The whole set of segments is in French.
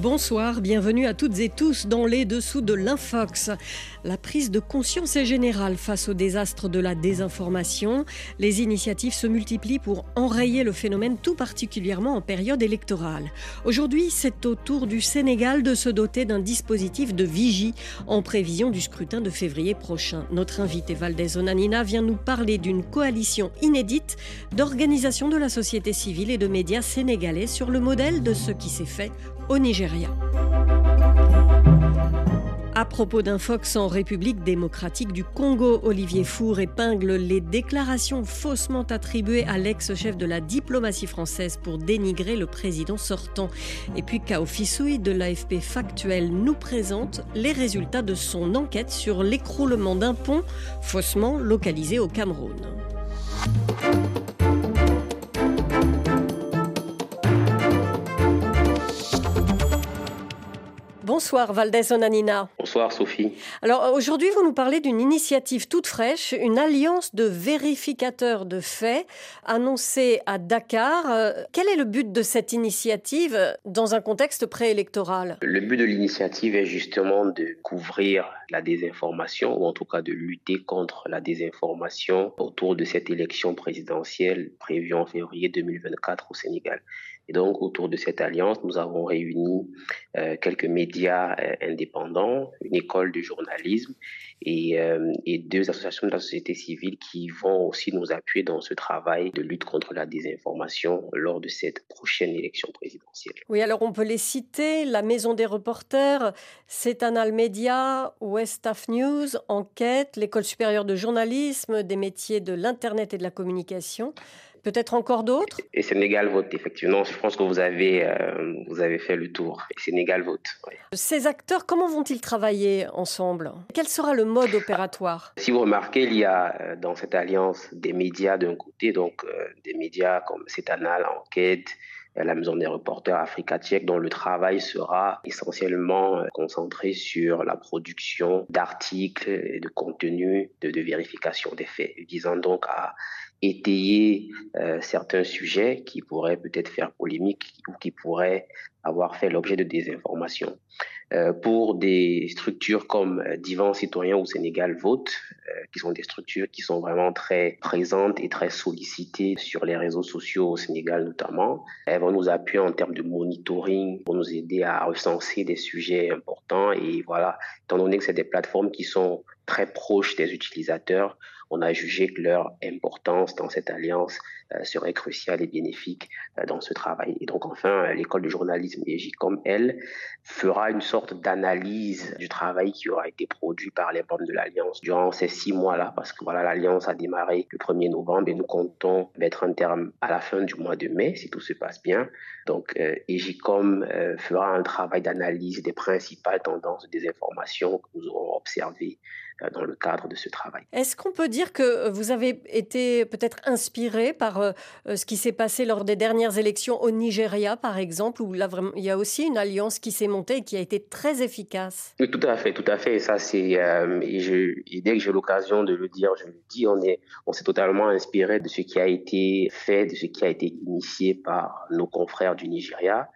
Bonsoir, bienvenue à toutes et tous dans les dessous de l'Infox. La prise de conscience est générale face au désastre de la désinformation. Les initiatives se multiplient pour enrayer le phénomène, tout particulièrement en période électorale. Aujourd'hui, c'est au tour du Sénégal de se doter d'un dispositif de vigie en prévision du scrutin de février prochain. Notre invité Valdez Onanina vient nous parler d'une coalition inédite d'organisations de la société civile et de médias sénégalais sur le modèle de ce qui s'est fait au Nigeria. À propos d'un Fox en République démocratique du Congo, Olivier Four épingle les déclarations faussement attribuées à l'ex-chef de la diplomatie française pour dénigrer le président sortant. Et puis Kao Fisui de l'AFP Factuel nous présente les résultats de son enquête sur l'écroulement d'un pont faussement localisé au Cameroun. Bonsoir Valdez Onanina. Bonsoir Sophie. Alors aujourd'hui, vous nous parlez d'une initiative toute fraîche, une alliance de vérificateurs de faits annoncée à Dakar. Euh, quel est le but de cette initiative dans un contexte préélectoral? Le but de l'initiative est justement de couvrir la désinformation ou en tout cas de lutter contre la désinformation autour de cette élection présidentielle prévue en février 2024 au Sénégal. Et donc, autour de cette alliance, nous avons réuni euh, quelques médias euh, indépendants, une école de journalisme et, euh, et, deux associations de la société civile qui vont aussi nous appuyer dans ce travail de lutte contre la désinformation lors de cette prochaine élection présidentielle. Oui, alors on peut les citer la Maison des reporters, Cetanal Media, West Af News, Enquête, l'École supérieure de journalisme, des métiers de l'Internet et de la communication. Peut-être encore d'autres? Et Sénégal vote, effectivement. Je pense que vous avez, euh, vous avez fait le tour. Et Sénégal vote. Oui. Ces acteurs, comment vont-ils travailler ensemble? Quel sera le mode opératoire? Si vous remarquez, il y a euh, dans cette alliance des médias d'un côté, donc euh, des médias comme Cetanal, Enquête, la Maison des reporters Africa Tchèque, dont le travail sera essentiellement concentré sur la production d'articles et de contenus de, de, vérification des faits, visant donc à étayer euh, certains sujets qui pourraient peut-être faire polémique ou qui pourraient avoir fait l'objet de désinformation. Euh, pour des structures comme euh, Divan Citoyen ou Sénégal Vote, qui sont des structures qui sont vraiment très présentes et très sollicitées sur les réseaux sociaux au Sénégal notamment, elles vont nous appuyer en termes de monitoring pour nous aider à recenser des sujets importants. Et voilà, étant donné que c'est des plateformes qui sont très proches des utilisateurs, on a jugé que leur importance dans cette alliance euh, serait cruciale et bénéfique euh, dans ce travail. Et donc enfin, l'école de journalisme comme elle fera une sorte d'analyse du travail qui aura été produit par les membres de l'alliance durant ces six mois-là, parce que voilà, l'alliance a démarré le 1er novembre et nous comptons mettre un terme à la fin du mois de mai si tout se passe bien. Donc euh, euh, fera un travail d'analyse des principales tendances des informations que nous aurons observées dans le cadre de ce travail. Est-ce qu'on peut dire que vous avez été peut-être inspiré par euh, ce qui s'est passé lors des dernières élections au Nigeria, par exemple, où là, il y a aussi une alliance qui s'est montée et qui a été très efficace? Oui, tout à fait, tout à fait. Et ça, c'est euh, et, je, et dès que j'ai l'occasion de le dire, je le dis. On est, on s'est totalement inspiré de ce qui a été fait, de ce qui a été initié par nos confrères du Nigeria.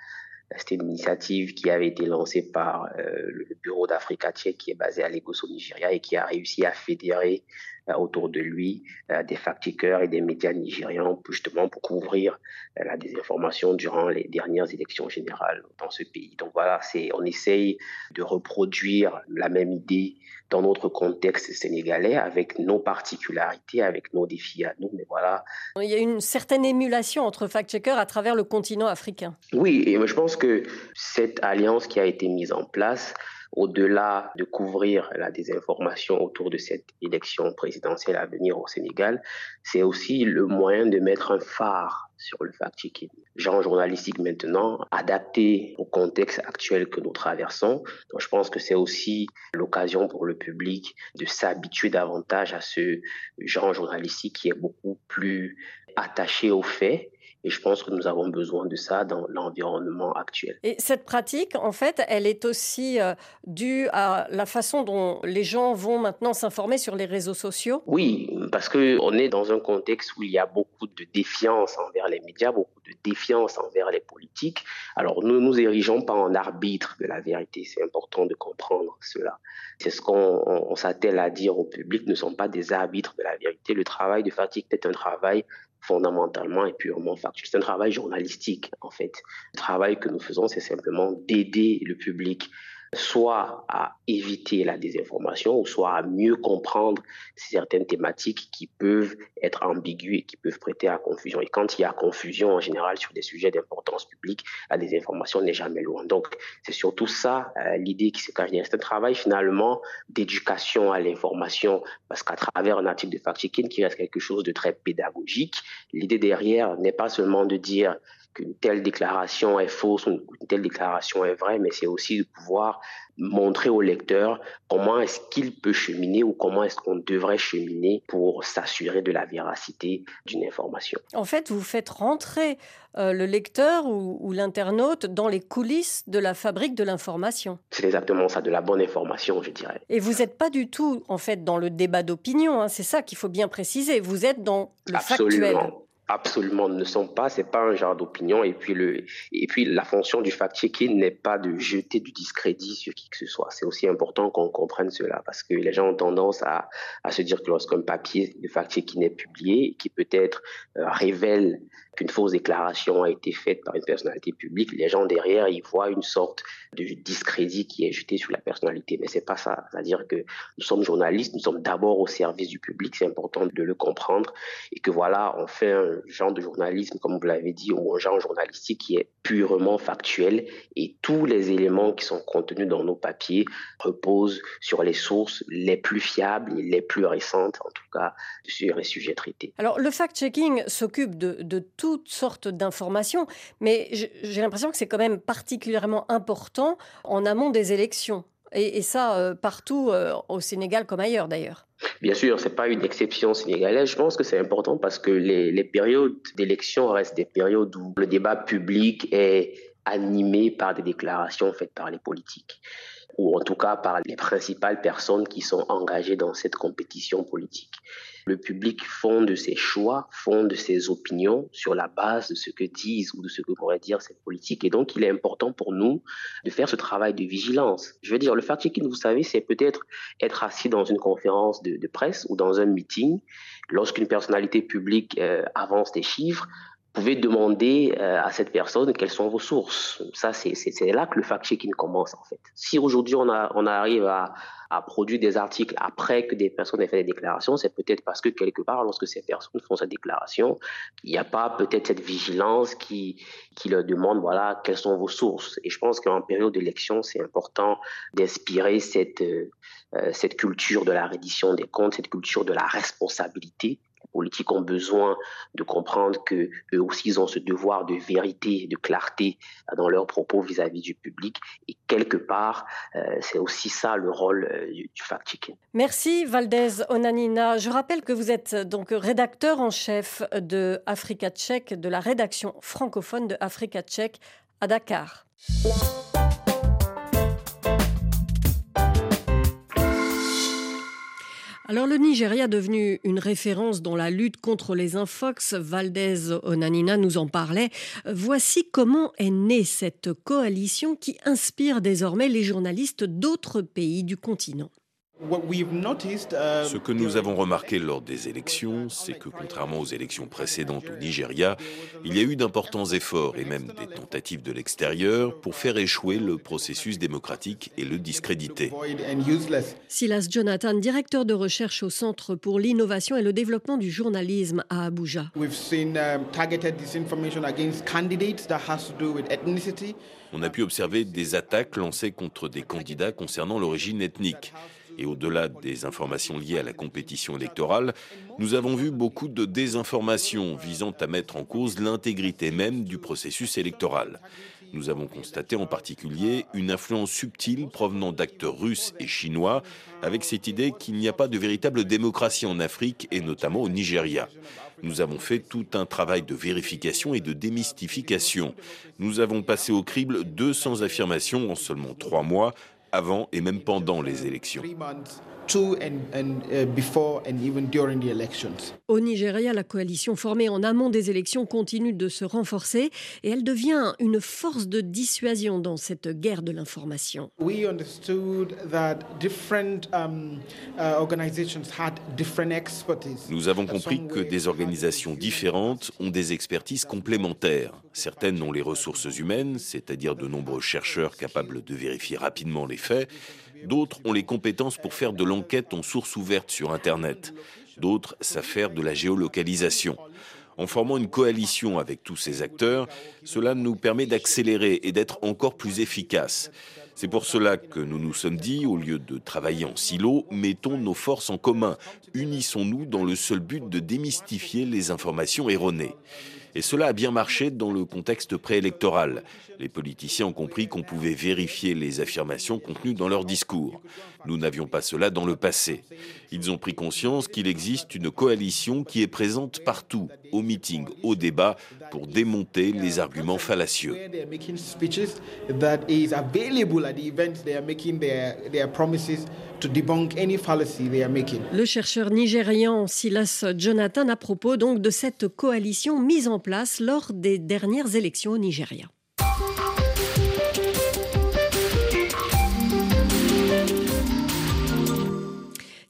C'était une initiative qui avait été lancée par euh, le bureau d'Africa Tchèque qui est basé à Lagos au Nigeria et qui a réussi à fédérer autour de lui euh, des fact-checkers et des médias nigérians justement pour couvrir euh, la désinformation durant les dernières élections générales dans ce pays. Donc voilà, c'est on essaye de reproduire la même idée dans notre contexte sénégalais avec nos particularités, avec nos défis à nous. Mais voilà. Il y a une certaine émulation entre fact-checkers à travers le continent africain. Oui, et je pense que cette alliance qui a été mise en place au-delà de couvrir la désinformation autour de cette élection présidentielle à venir au Sénégal, c'est aussi le moyen de mettre un phare sur le fact-checking. Genre journalistique maintenant, adapté au contexte actuel que nous traversons. Donc je pense que c'est aussi l'occasion pour le public de s'habituer davantage à ce genre journalistique qui est beaucoup plus attaché aux faits et je pense que nous avons besoin de ça dans l'environnement actuel. Et cette pratique, en fait, elle est aussi euh, due à la façon dont les gens vont maintenant s'informer sur les réseaux sociaux Oui, parce qu'on est dans un contexte où il y a beaucoup de défiance envers les médias, beaucoup de défiance envers les politiques. Alors, nous nous érigeons pas en arbitre de la vérité. C'est important de comprendre cela. C'est ce qu'on s'attelle à dire au public. Nous ne sommes pas des arbitres de la vérité. Le travail de fatigue est un travail fondamentalement et purement factuel. C'est un travail journalistique, en fait. Le travail que nous faisons, c'est simplement d'aider le public soit à éviter la désinformation, ou soit à mieux comprendre certaines thématiques qui peuvent être ambiguës et qui peuvent prêter à confusion. Et quand il y a confusion en général sur des sujets d'importance publique, la désinformation n'est jamais loin. Donc c'est surtout ça euh, l'idée qui se cache derrière. Un travail finalement d'éducation à l'information, parce qu'à travers un article de fact-checking qui reste quelque chose de très pédagogique, l'idée derrière n'est pas seulement de dire qu'une telle déclaration est fausse ou une telle déclaration est vraie, mais c'est aussi de pouvoir montrer au lecteur comment est-ce qu'il peut cheminer ou comment est-ce qu'on devrait cheminer pour s'assurer de la véracité d'une information. En fait, vous faites rentrer euh, le lecteur ou, l'internaute dans les coulisses de la fabrique de l'information. C'est exactement ça, de la bonne information, je dirais. Et vous n'êtes pas du tout, en fait, dans le débat d'opinion, hein, c'est ça qu'il faut bien préciser. Vous êtes dans le Absolument. factuel. Absolument, ne sont pas, c'est pas un genre d'opinion. Et puis le, et puis la fonction du fact-checking n'est pas de jeter du discrédit sur qui que ce soit. C'est aussi important qu'on comprenne cela parce que les gens ont tendance à, à se dire que lorsqu'un papier de fact-checking est publié, qui peut-être euh, révèle qu'une fausse déclaration a été faite par une personnalité publique, les gens derrière, ils voient une sorte de discrédit qui est jeté sur la personnalité. Mais c'est pas ça. C'est-à-dire que nous sommes journalistes, nous sommes d'abord au service du public, c'est important de le comprendre et que voilà, on fait un genre de journalisme, comme vous l'avez dit, ou un genre journalistique qui est purement factuel et tous les éléments qui sont contenus dans nos papiers reposent sur les sources les plus fiables les plus récentes, en tout cas, sur les sujets traités. Alors, le fact-checking s'occupe de, de, toutes sortes d'informations, mais j'ai l'impression que c'est quand même particulièrement important en amont des élections. Et, ça, euh, partout euh, au Sénégal comme ailleurs d'ailleurs. Bien sûr, ce n'est pas une exception sénégalaise. Je pense que c'est important parce que les, les périodes d'élection restent des périodes où le débat public est animé par des déclarations faites par les politiques ou en tout cas par les principales personnes qui sont engagées dans cette compétition politique. Le public fonde ses choix, fonde ses opinions sur la base de ce que disent ou de ce que pourrait dire cette politique. Et donc, il est important pour nous de faire ce travail de vigilance. Je veux dire, le fact-checking, vous savez, c'est peut-être être assis dans une conférence de, presse ou dans un meeting. Lorsqu'une personnalité publique euh, avance des chiffres, pouvez demander euh, à cette personne quelles sont vos sources. Ça, c'est là que le fact-checking commence, en fait. Si aujourd'hui on, on arrive à, à produire des articles après que des personnes aient fait des déclarations, c'est peut-être parce que quelque part, lorsque ces personnes font cette déclaration, il n'y a pas peut-être cette vigilance qui, qui leur demande, voilà, quelles sont vos sources. Et je pense qu'en période d'élection, c'est important d'inspirer cette, euh, cette culture de la reddition des comptes, cette culture de la responsabilité politiques ont besoin de comprendre que eux aussi ils ont ce devoir de vérité, de clarté dans leurs propos vis-à-vis du public. Et quelque part, euh, c'est aussi ça le rôle euh, du, fact-checking. Merci Valdez Onanina. Je rappelle que vous êtes donc rédacteur en chef de Africa Tchèque, de la rédaction francophone de Africa Tchèque à Dakar. Alors le Nigeria devenu une référence dans la lutte contre les infox, Valdez Onanina nous en parlait. Voici comment est née cette coalition qui inspire désormais les journalistes d'autres pays du continent. Uh, Ce que nous avons remarqué lors des élections, c'est que contrairement aux élections précédentes au Nigeria, il y a eu d'importants efforts et même des tentatives de l'extérieur pour faire échouer le processus démocratique et le discréditer. Silas Jonathan, directeur de recherche au Centre pour l'innovation et le développement du journalisme à Abuja. On a pu observer des attaques lancées contre des candidats concernant l'origine ethnique. Et au-delà des informations liées à la compétition électorale, nous avons vu beaucoup de désinformations visant à mettre en cause l'intégrité même du processus électoral. Nous avons constaté en particulier une influence subtile provenant d'acteurs russes et chinois, avec cette idée qu'il n'y a pas de véritable démocratie en Afrique et notamment au Nigeria. Nous avons fait tout un travail de vérification et de démystification. Nous avons passé au crible 200 affirmations en seulement trois mois, avant et même pendant les élections. Uh, Au Nigeria, la coalition formée en amont des élections continue de se renforcer et elle devient une force de dissuasion dans cette guerre de l'information. Um, uh, Nous avons compris que des organisations différentes ont des expertises complémentaires. Certaines ont les ressources humaines, c'est-à-dire de nombreux chercheurs capables de vérifier rapidement les faits. D'autres ont les compétences pour faire de l'enquête en source ouverte sur Internet. D'autres faire de la géolocalisation. En formant une coalition avec tous ces acteurs, cela nous permet d'accélérer et d'être encore plus efficaces. C'est pour cela que nous nous sommes dit, au lieu de travailler en silo, mettons nos forces en commun, unissons-nous dans le seul but de démystifier les informations erronées. Et cela a bien marché dans le contexte préélectoral. Les politiciens ont compris qu'on pouvait vérifier les affirmations contenues dans leurs discours. Nous n'avions pas cela dans le passé. Ils ont pris conscience qu'il existe une coalition qui est présente partout, aux meetings, aux débats, pour démonter les arguments fallacieux. Le chercheur nigérian Silas Jonathan à propos donc de cette coalition mise en place lors des dernières élections au Nigeria.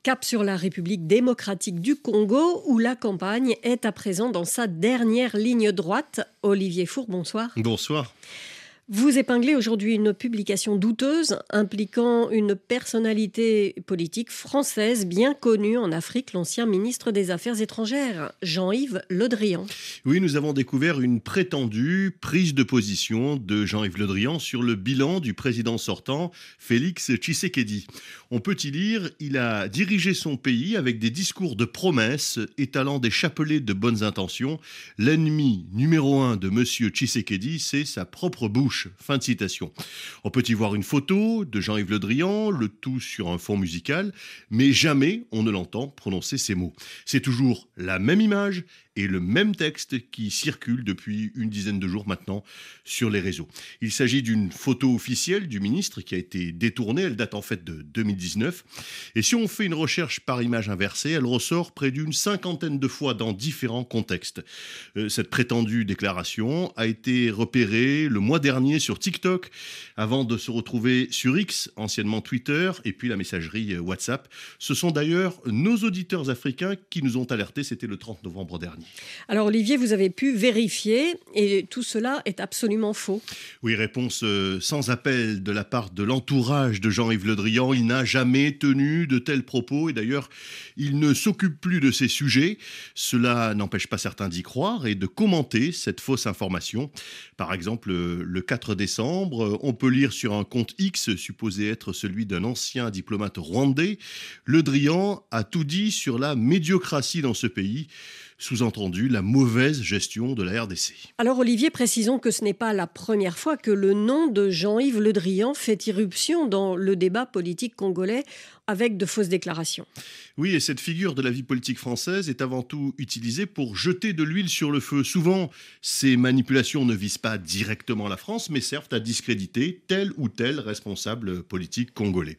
Cap sur la République démocratique du Congo, où la campagne est à présent dans sa dernière ligne droite. Olivier Four, bonsoir. Bonsoir. Vous épinglez aujourd'hui une publication douteuse impliquant une personnalité politique française bien connue en Afrique, l'ancien ministre des Affaires étrangères, Jean-Yves Le Drian. Oui, nous avons découvert une prétendue prise de position de Jean-Yves Le Drian sur le bilan du président sortant, Félix Tshisekedi. On peut y lire, il a dirigé son pays avec des discours de promesses étalant des chapelets de bonnes intentions. L'ennemi numéro un de M. Tshisekedi, c'est sa propre bouche. Fin de citation. On peut y voir une photo de Jean-Yves Le Drian, le tout sur un fond musical, mais jamais on ne l'entend prononcer ces mots. C'est toujours la même image et le même texte qui circule depuis une dizaine de jours maintenant sur les réseaux. Il s'agit d'une photo officielle du ministre qui a été détournée, elle date en fait de 2019. Et si on fait une recherche par image inversée, elle ressort près d'une cinquantaine de fois dans différents contextes. Euh, cette prétendue déclaration a été repérée le mois dernier sur TikTok avant de se retrouver sur X, anciennement Twitter, et puis la messagerie WhatsApp. Ce sont d'ailleurs nos auditeurs africains qui nous ont alertés, c'était le 30 novembre dernier. Alors Olivier, vous avez pu vérifier et tout cela est absolument faux. Oui, réponse euh, sans appel de la part de l'entourage de Jean-Yves Le Drian. Il n'a jamais tenu de tels propos et d'ailleurs, il ne s'occupe plus de ces sujets. Cela n'empêche pas certains d'y croire et de commenter cette fausse information. Par exemple, euh, le 4 décembre, euh, on peut lire sur un compte X supposé être celui d'un ancien diplomate rwandais, Le Drian a tout dit sur la médiocratie dans ce pays sous-entendu la mauvaise gestion de la RDC. Alors Olivier, précisons que ce n'est pas la première fois que le nom de Jean-Yves Le Drian fait irruption dans le débat politique congolais avec de fausses déclarations. Oui, et cette figure de la vie politique française est avant tout utilisée pour jeter de l'huile sur le feu. Souvent, ces manipulations ne visent pas directement la France, mais servent à discréditer tel ou tel responsable politique congolais.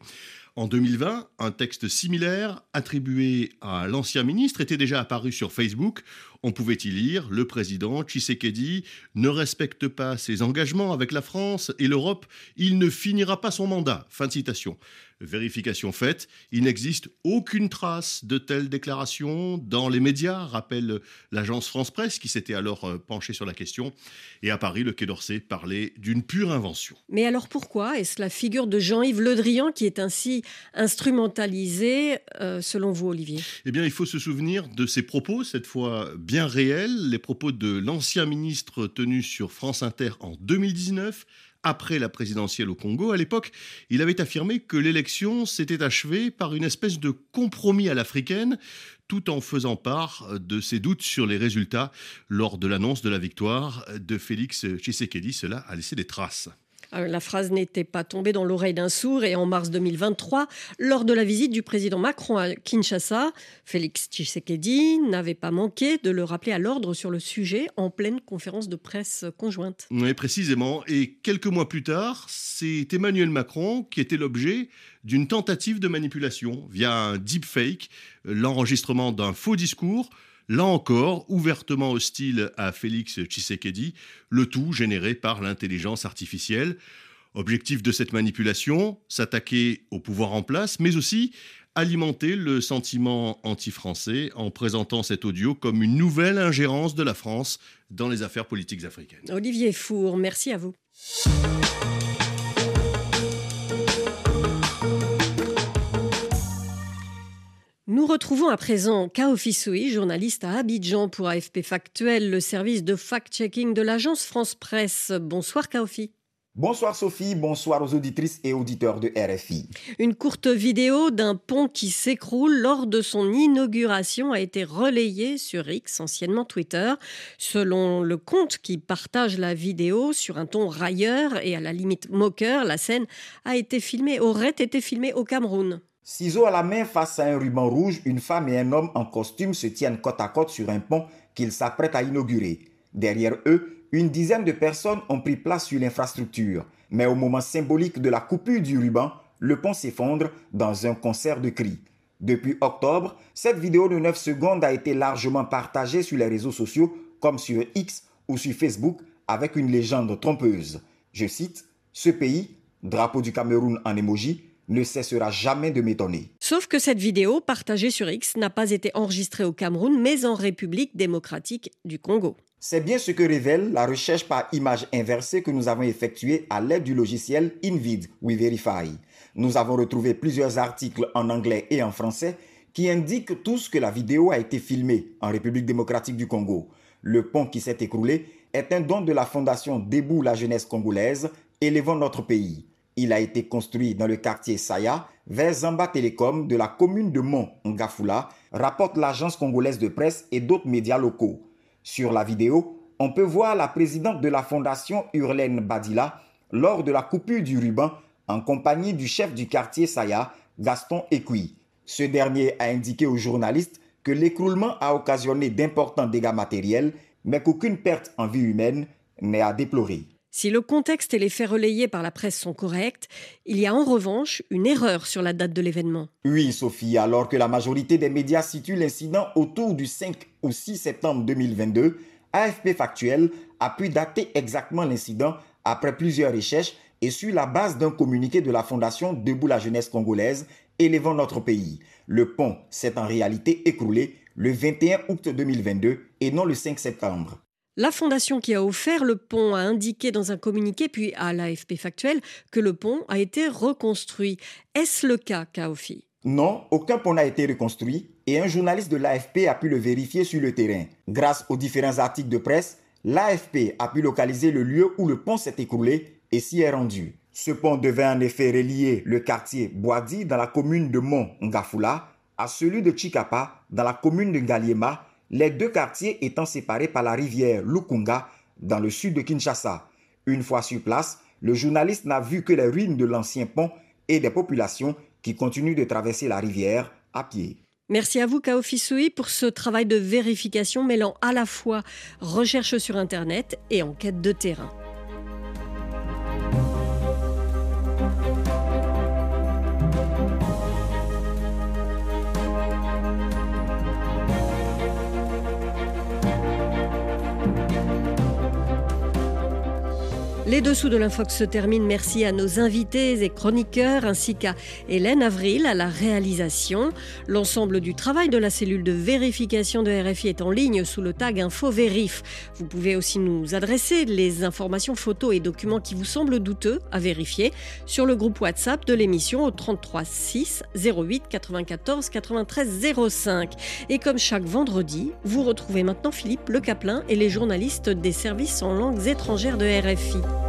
En 2020, un texte similaire attribué à l'ancien ministre était déjà apparu sur Facebook. On pouvait y lire Le président Tshisekedi ne respecte pas ses engagements avec la France et l'Europe, il ne finira pas son mandat. Fin citation. Vérification faite, il n'existe aucune trace de telle déclaration dans les médias, rappelle l'agence France Presse qui s'était alors euh, penchée sur la question. Et à Paris, le Quai d'Orsay parlait d'une pure invention. Mais alors pourquoi est-ce la figure de Jean-Yves Le Drian qui est ainsi instrumentalisée, euh, selon vous, Olivier? Eh bien, il faut se souvenir de ses propos, cette fois bien réels, les propos de l'ancien ministre tenus sur France Inter en 2019 après la présidentielle au Congo. À l'époque, il avait affirmé que l'élection s'était achevée par une espèce de compromis à l'africaine, tout en faisant part de ses doutes sur les résultats lors de l'annonce de la victoire de Félix Tshisekedi. Cela a laissé des traces. Euh, la phrase n'était pas tombée dans l'oreille d'un sourd et en mars 2023, lors de la visite du président Macron à Kinshasa, Félix Tshisekedi n'avait pas manqué de le rappeler à l'ordre sur le sujet en pleine conférence de presse conjointe. Oui, précisément. Et quelques mois plus tard, c'est Emmanuel Macron qui était l'objet d'une tentative de manipulation via un deepfake, l'enregistrement d'un faux discours là encore ouvertement hostile à Félix Tshisekedi, le tout généré par l'intelligence artificielle. Objectif de cette manipulation, s'attaquer au pouvoir en place, mais aussi alimenter le sentiment anti-français en présentant cet audio comme une nouvelle ingérence de la France dans les affaires politiques africaines. Olivier Four, merci à vous. Nous retrouvons à présent Kao Fissoui, journaliste à Abidjan pour AFP Factuel, le service de fact-checking de l'agence France Presse. Bonsoir Kaofi. Bonsoir Sophie, bonsoir aux auditrices et auditeurs de RFI. Une courte vidéo d'un pont qui s'écroule lors de son inauguration a été relayée sur X, anciennement Twitter. Selon le compte qui partage la vidéo sur un ton railleur et à la limite moqueur, la scène a été filmée, aurait été filmée au Cameroun. Ciseaux à la main face à un ruban rouge, une femme et un homme en costume se tiennent côte à côte sur un pont qu'ils s'apprêtent à inaugurer. Derrière eux, une dizaine de personnes ont pris place sur l'infrastructure. Mais au moment symbolique de la coupure du ruban, le pont s'effondre dans un concert de cris. Depuis octobre, cette vidéo de 9 secondes a été largement partagée sur les réseaux sociaux comme sur X ou sur Facebook avec une légende trompeuse. Je cite, Ce pays, drapeau du Cameroun en émoji, ne cessera jamais de m'étonner. Sauf que cette vidéo, partagée sur X, n'a pas été enregistrée au Cameroun, mais en République démocratique du Congo. C'est bien ce que révèle la recherche par image inversée que nous avons effectuée à l'aide du logiciel InVid We Verify. Nous avons retrouvé plusieurs articles en anglais et en français qui indiquent tous que la vidéo a été filmée en République démocratique du Congo. Le pont qui s'est écroulé est un don de la fondation Debout la jeunesse congolaise, élevant notre pays. Il a été construit dans le quartier Saya, vers Zamba Télécom de la commune de Mont Ngafula, rapporte l'agence congolaise de presse et d'autres médias locaux. Sur la vidéo, on peut voir la présidente de la fondation Urlaine Badila lors de la coupure du ruban en compagnie du chef du quartier Saya, Gaston Equi. Ce dernier a indiqué aux journalistes que l'écroulement a occasionné d'importants dégâts matériels, mais qu'aucune perte en vie humaine n'est à déplorer. Si le contexte et les faits relayés par la presse sont corrects, il y a en revanche une erreur sur la date de l'événement. Oui, Sophie, alors que la majorité des médias situent l'incident autour du 5 ou 6 septembre 2022, AFP Factuel a pu dater exactement l'incident après plusieurs recherches et sur la base d'un communiqué de la Fondation Debout la jeunesse congolaise élevant notre pays. Le pont s'est en réalité écroulé le 21 août 2022 et non le 5 septembre. La fondation qui a offert le pont a indiqué dans un communiqué, puis à l'AFP Factuel, que le pont a été reconstruit. Est-ce le cas, Kaofi? Non, aucun pont n'a été reconstruit et un journaliste de l'AFP a pu le vérifier sur le terrain. Grâce aux différents articles de presse, l'AFP a pu localiser le lieu où le pont s'est écroulé et s'y est rendu. Ce pont devait en effet relier le quartier Boadi dans la commune de Mont Ngafula à celui de Chikapa dans la commune de Ngaliema les deux quartiers étant séparés par la rivière Lukunga dans le sud de Kinshasa. Une fois sur place, le journaliste n'a vu que les ruines de l'ancien pont et des populations qui continuent de traverser la rivière à pied. Merci à vous, Kao Fisui, pour ce travail de vérification mêlant à la fois recherche sur Internet et enquête de terrain. Les dessous de l'infox se terminent. Merci à nos invités et chroniqueurs ainsi qu'à Hélène Avril à la réalisation. L'ensemble du travail de la cellule de vérification de RFI est en ligne sous le tag InfoVérif. Vous pouvez aussi nous adresser les informations, photos et documents qui vous semblent douteux à vérifier sur le groupe WhatsApp de l'émission au 33 6 08 94 93 05. Et comme chaque vendredi, vous retrouvez maintenant Philippe Le Caplin et les journalistes des services en langues étrangères de RFI.